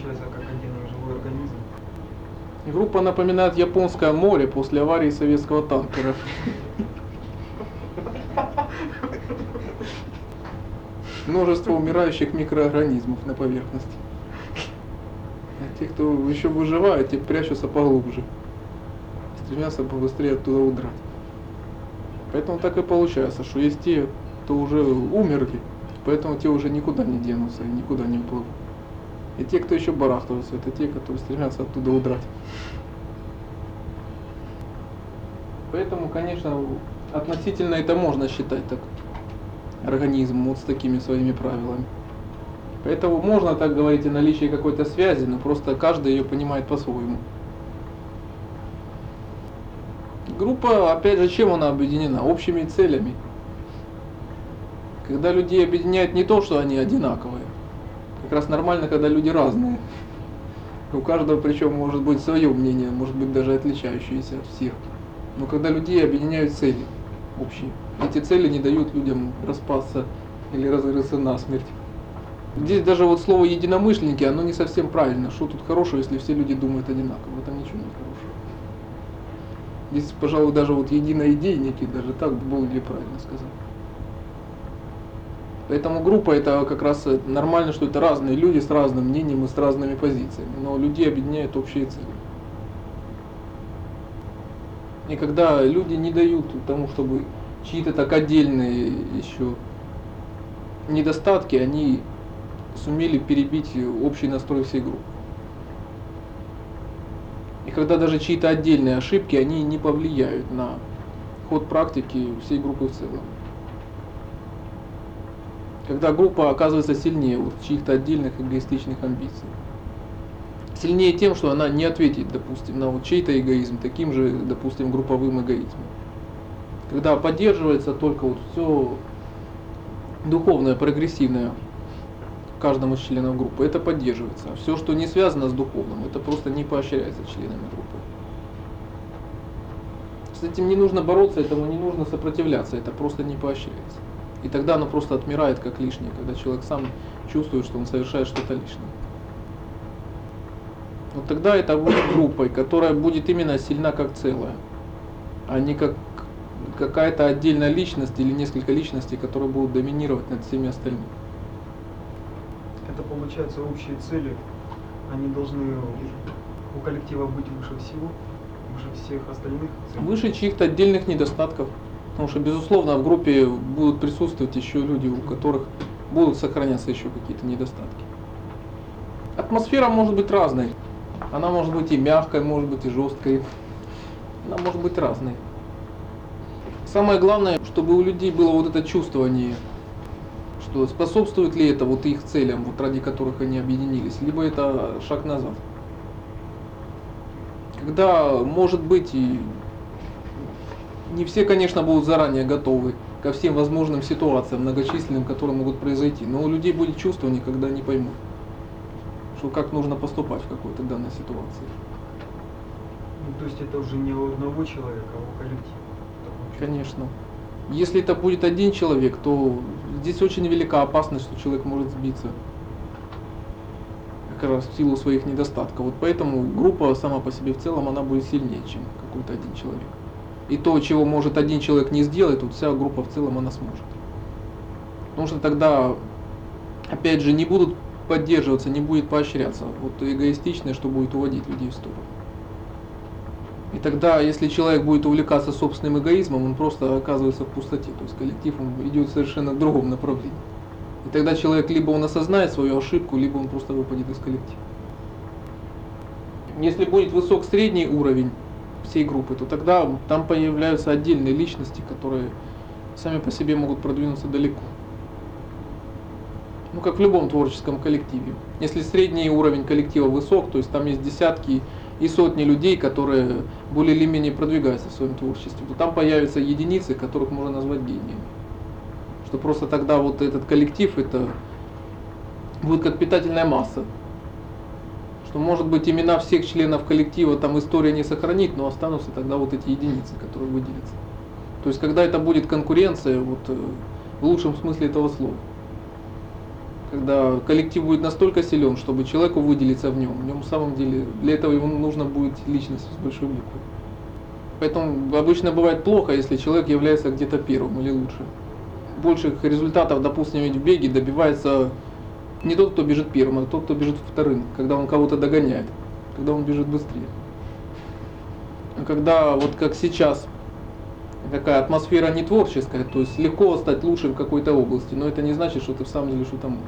получается как отдельный живой организм. Группа напоминает японское море после аварии советского танкера. Множество умирающих микроорганизмов на поверхности. А те, кто еще выживает, те прячутся поглубже. Стремятся побыстрее оттуда удрать. Поэтому так и получается, что есть те, кто уже умерли, поэтому те уже никуда не денутся и никуда не уплывут. И те, кто еще барахтываются, это те, которые стремятся оттуда удрать. Поэтому, конечно, относительно это можно считать так организм вот с такими своими правилами. Поэтому можно так говорить о наличии какой-то связи, но просто каждый ее понимает по-своему. Группа, опять же, чем она объединена? Общими целями. Когда людей объединяет не то, что они одинаковые. Как раз нормально, когда люди разные. У каждого причем может быть свое мнение, может быть даже отличающееся от всех. Но когда людей объединяют цели общие, эти цели не дают людям распасться или разрыться насмерть. Здесь даже вот слово единомышленники, оно не совсем правильно. Что тут хорошего, если все люди думают одинаково? Этом ничего нет хорошего. Здесь, пожалуй, даже вот единоидейники, даже так было ли правильно сказать. Поэтому группа это как раз нормально, что это разные люди с разным мнением и с разными позициями, но людей объединяют общие цели. И когда люди не дают тому, чтобы чьи-то так отдельные еще недостатки, они сумели перебить общий настрой всей группы. И когда даже чьи-то отдельные ошибки, они не повлияют на ход практики всей группы в целом. Когда группа оказывается сильнее вот чьих-то отдельных эгоистичных амбиций. Сильнее тем, что она не ответит, допустим, на вот чей-то эгоизм, таким же, допустим, групповым эгоизмом. Когда поддерживается только вот все духовное, прогрессивное каждому из группы, это поддерживается. А все, что не связано с духовным, это просто не поощряется членами группы. С этим не нужно бороться, этому не нужно сопротивляться, это просто не поощряется. И тогда оно просто отмирает как лишнее, когда человек сам чувствует, что он совершает что-то лишнее. Вот тогда это будет группой, которая будет именно сильна как целое, а не как какая-то отдельная личность или несколько личностей, которые будут доминировать над всеми остальными. Это получается общие цели, они должны у коллектива быть выше всего, выше всех остальных целей. Выше чьих-то отдельных недостатков. Потому что, безусловно, в группе будут присутствовать еще люди, у которых будут сохраняться еще какие-то недостатки. Атмосфера может быть разной. Она может быть и мягкой, может быть и жесткой. Она может быть разной. Самое главное, чтобы у людей было вот это чувствование, что способствует ли это вот их целям, вот ради которых они объединились, либо это шаг назад. Когда, может быть, и не все, конечно, будут заранее готовы ко всем возможным ситуациям многочисленным, которые могут произойти, но у людей будет чувство, никогда не поймут, что как нужно поступать в какой-то данной ситуации. Ну, то есть это уже не у одного человека, а у коллектива. Конечно. Если это будет один человек, то здесь очень велика опасность, что человек может сбиться. Как раз в силу своих недостатков. Вот поэтому группа сама по себе в целом, она будет сильнее, чем какой-то один человек. И то, чего может один человек не сделать, вот вся группа в целом она сможет. Потому что тогда, опять же, не будут поддерживаться, не будет поощряться. Вот эгоистичное, что будет уводить людей в сторону. И тогда, если человек будет увлекаться собственным эгоизмом, он просто оказывается в пустоте. То есть коллектив он идет совершенно в другом направлении. И тогда человек либо он осознает свою ошибку, либо он просто выпадет из коллектива. Если будет высок средний уровень всей группы, то тогда там появляются отдельные личности, которые сами по себе могут продвинуться далеко. Ну, как в любом творческом коллективе. Если средний уровень коллектива высок, то есть там есть десятки и сотни людей, которые более или менее продвигаются в своем творчестве, то там появятся единицы, которых можно назвать гениями. Что просто тогда вот этот коллектив, это будет как питательная масса. Что может быть имена всех членов коллектива там история не сохранит, но останутся тогда вот эти единицы, которые выделятся. То есть когда это будет конкуренция, вот э, в лучшем смысле этого слова. Когда коллектив будет настолько силен, чтобы человеку выделиться в нем. В нем в самом деле для этого ему нужно будет личность с большой буквы. Поэтому обычно бывает плохо, если человек является где-то первым или лучшим. Больших результатов, допустим, ведь в беге добивается не тот, кто бежит первым, а тот, кто бежит вторым, когда он кого-то догоняет, когда он бежит быстрее. А когда вот как сейчас такая атмосфера не творческая, то есть легко стать лучшим в какой-то области, но это не значит, что ты в самом деле что-то можешь.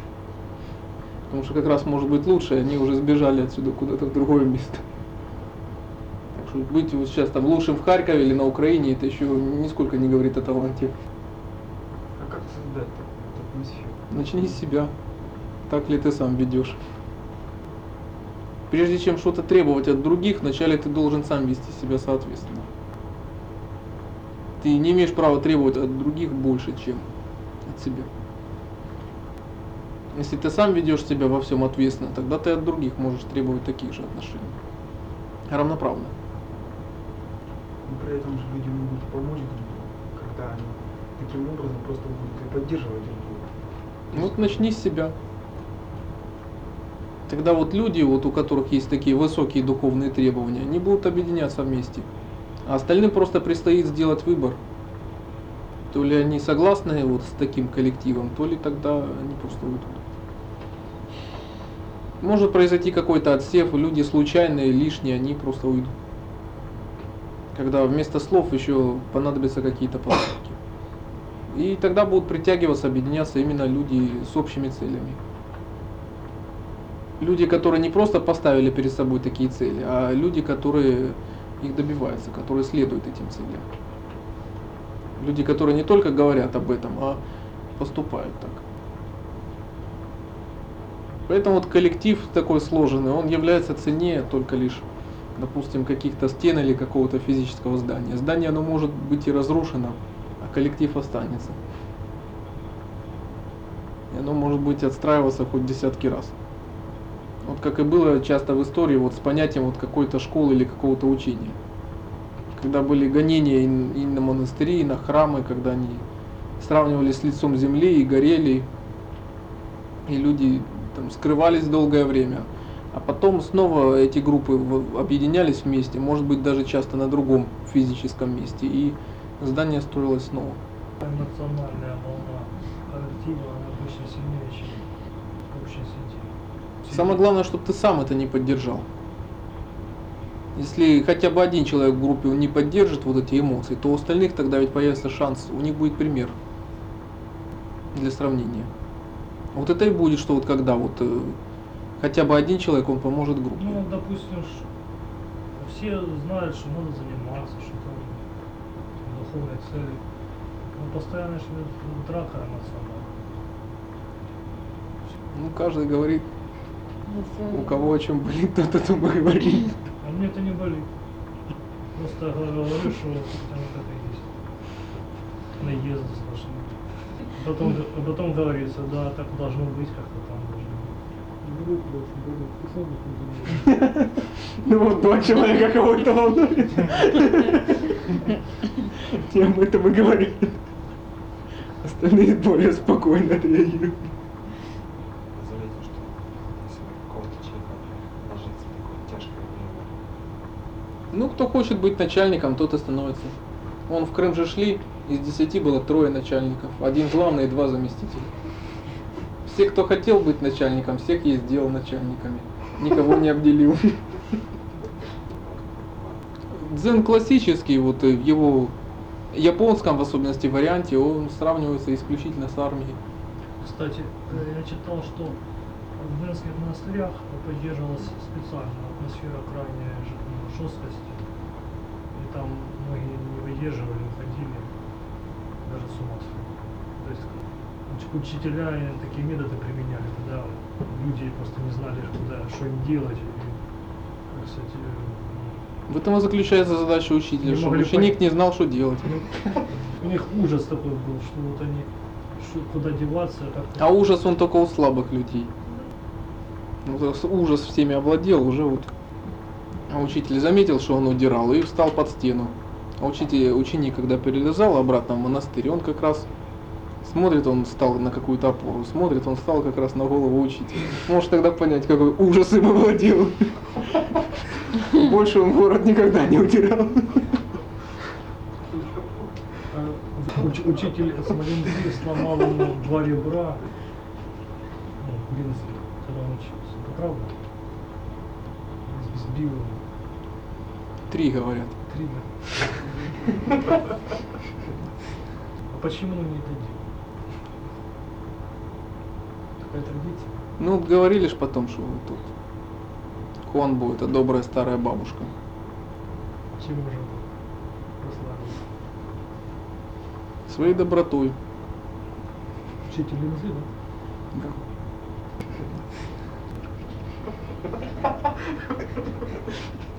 Потому что как раз может быть лучше, и они уже сбежали отсюда куда-то в другое место. Так что быть вот сейчас там лучшим в Харькове или на Украине, это еще нисколько не говорит о таланте. А как создать такую атмосферу? Начни с себя. Так ли ты сам ведешь? Прежде чем что-то требовать от других, вначале ты должен сам вести себя соответственно. Ты не имеешь права требовать от других больше, чем от себя. Если ты сам ведешь себя во всем ответственно, тогда ты от других можешь требовать таких же отношений. Равноправно. Но при этом же люди могут помочь друг другу, когда они таким образом просто будут и поддерживать друг друга. Ну Вот начни с себя. Тогда вот люди, вот у которых есть такие высокие духовные требования, они будут объединяться вместе. А остальным просто предстоит сделать выбор. То ли они согласны вот с таким коллективом, то ли тогда они просто уйдут. Может произойти какой-то отсев, люди случайные, лишние, они просто уйдут. Когда вместо слов еще понадобятся какие-то поступки. И тогда будут притягиваться, объединяться именно люди с общими целями. Люди, которые не просто поставили перед собой такие цели, а люди, которые их добиваются, которые следуют этим целям. Люди, которые не только говорят об этом, а поступают так. Поэтому вот коллектив такой сложенный, он является ценнее только лишь, допустим, каких-то стен или какого-то физического здания. Здание, оно может быть и разрушено, а коллектив останется. И оно может быть отстраиваться хоть десятки раз. Вот как и было часто в истории вот с понятием вот какой-то школы или какого-то учения. Когда были гонения и, и на монастыри, и на храмы, когда они сравнивались с лицом земли и горели, и люди там скрывались долгое время. А потом снова эти группы объединялись вместе, может быть даже часто на другом физическом месте, и здание строилось снова. Эмоциональная волна коллектива, она обычно сильнее, чем сети. Самое главное, чтобы ты сам это не поддержал. Если хотя бы один человек в группе он не поддержит вот эти эмоции, то у остальных тогда ведь появится шанс, у них будет пример для сравнения. Вот это и будет, что вот когда вот э, хотя бы один человек, он поможет группе. Ну, допустим, все знают, что надо заниматься, что там духовные цели. Но постоянно же идет драка эмоциональная. Ну, каждый говорит, Ну, у кого о чем болит, тот о том и говорит. А мне это не болит. Просто говорю, что там вот это есть. Наезды сплошные. Потом, а потом говорится, да, так должно быть, как-то там должно быть. Ну вот два человека кого это волнует. Я об этом и говорю. Остальные более спокойно реагируют. Заметил, что если на какого-то человека ложится такое тяжкое время, Ну, кто хочет быть начальником, тот и становится. Вон в Крым же шли, из десяти было трое начальников. Один главный и два заместителя. Все, кто хотел быть начальником, всех я сделал начальниками. Никого не обделил. Дзен классический, вот э, в его японском, в особенности, варианте, он сравнивается исключительно с армией. Кстати, э, я читал, что в дзенских монастырях поддерживалась специальная атмосфера крайней ж- жесткости. И там многие не выдерживали, уходили, даже с ума сходили. То есть уч- учителя такие методы применяли, когда люди просто не знали, куда, что им делать. И, так сказать, э, В этом и заключается задача учителя, чтобы ученик понять. не знал, что делать. у них ужас такой был, что вот они, куда деваться, как-то... А ужас он только у слабых людей. Ну, ужас всеми овладел, уже вот. А учитель заметил, что он удирал, и встал под стену. А учитель, ученик, когда перелезал обратно в монастырь, он как раз Смотрит он стал на какую-то опору, смотрит он стал как раз на голову учителя. Можешь тогда понять, какой ужас им овладел. Больше он город никогда не. А уч- учитель Смоленки сломал ему два ребра ну, в Минске, когда он учился. Это правда? Сбил его. Три говорят. Три, да? А почему не делал? Такая традиция. Ну, говорили ж потом, что вот тут Хуанбу это добрая старая бабушка. Уже прославился? Своей добротой. Учитель линзы, да? Да.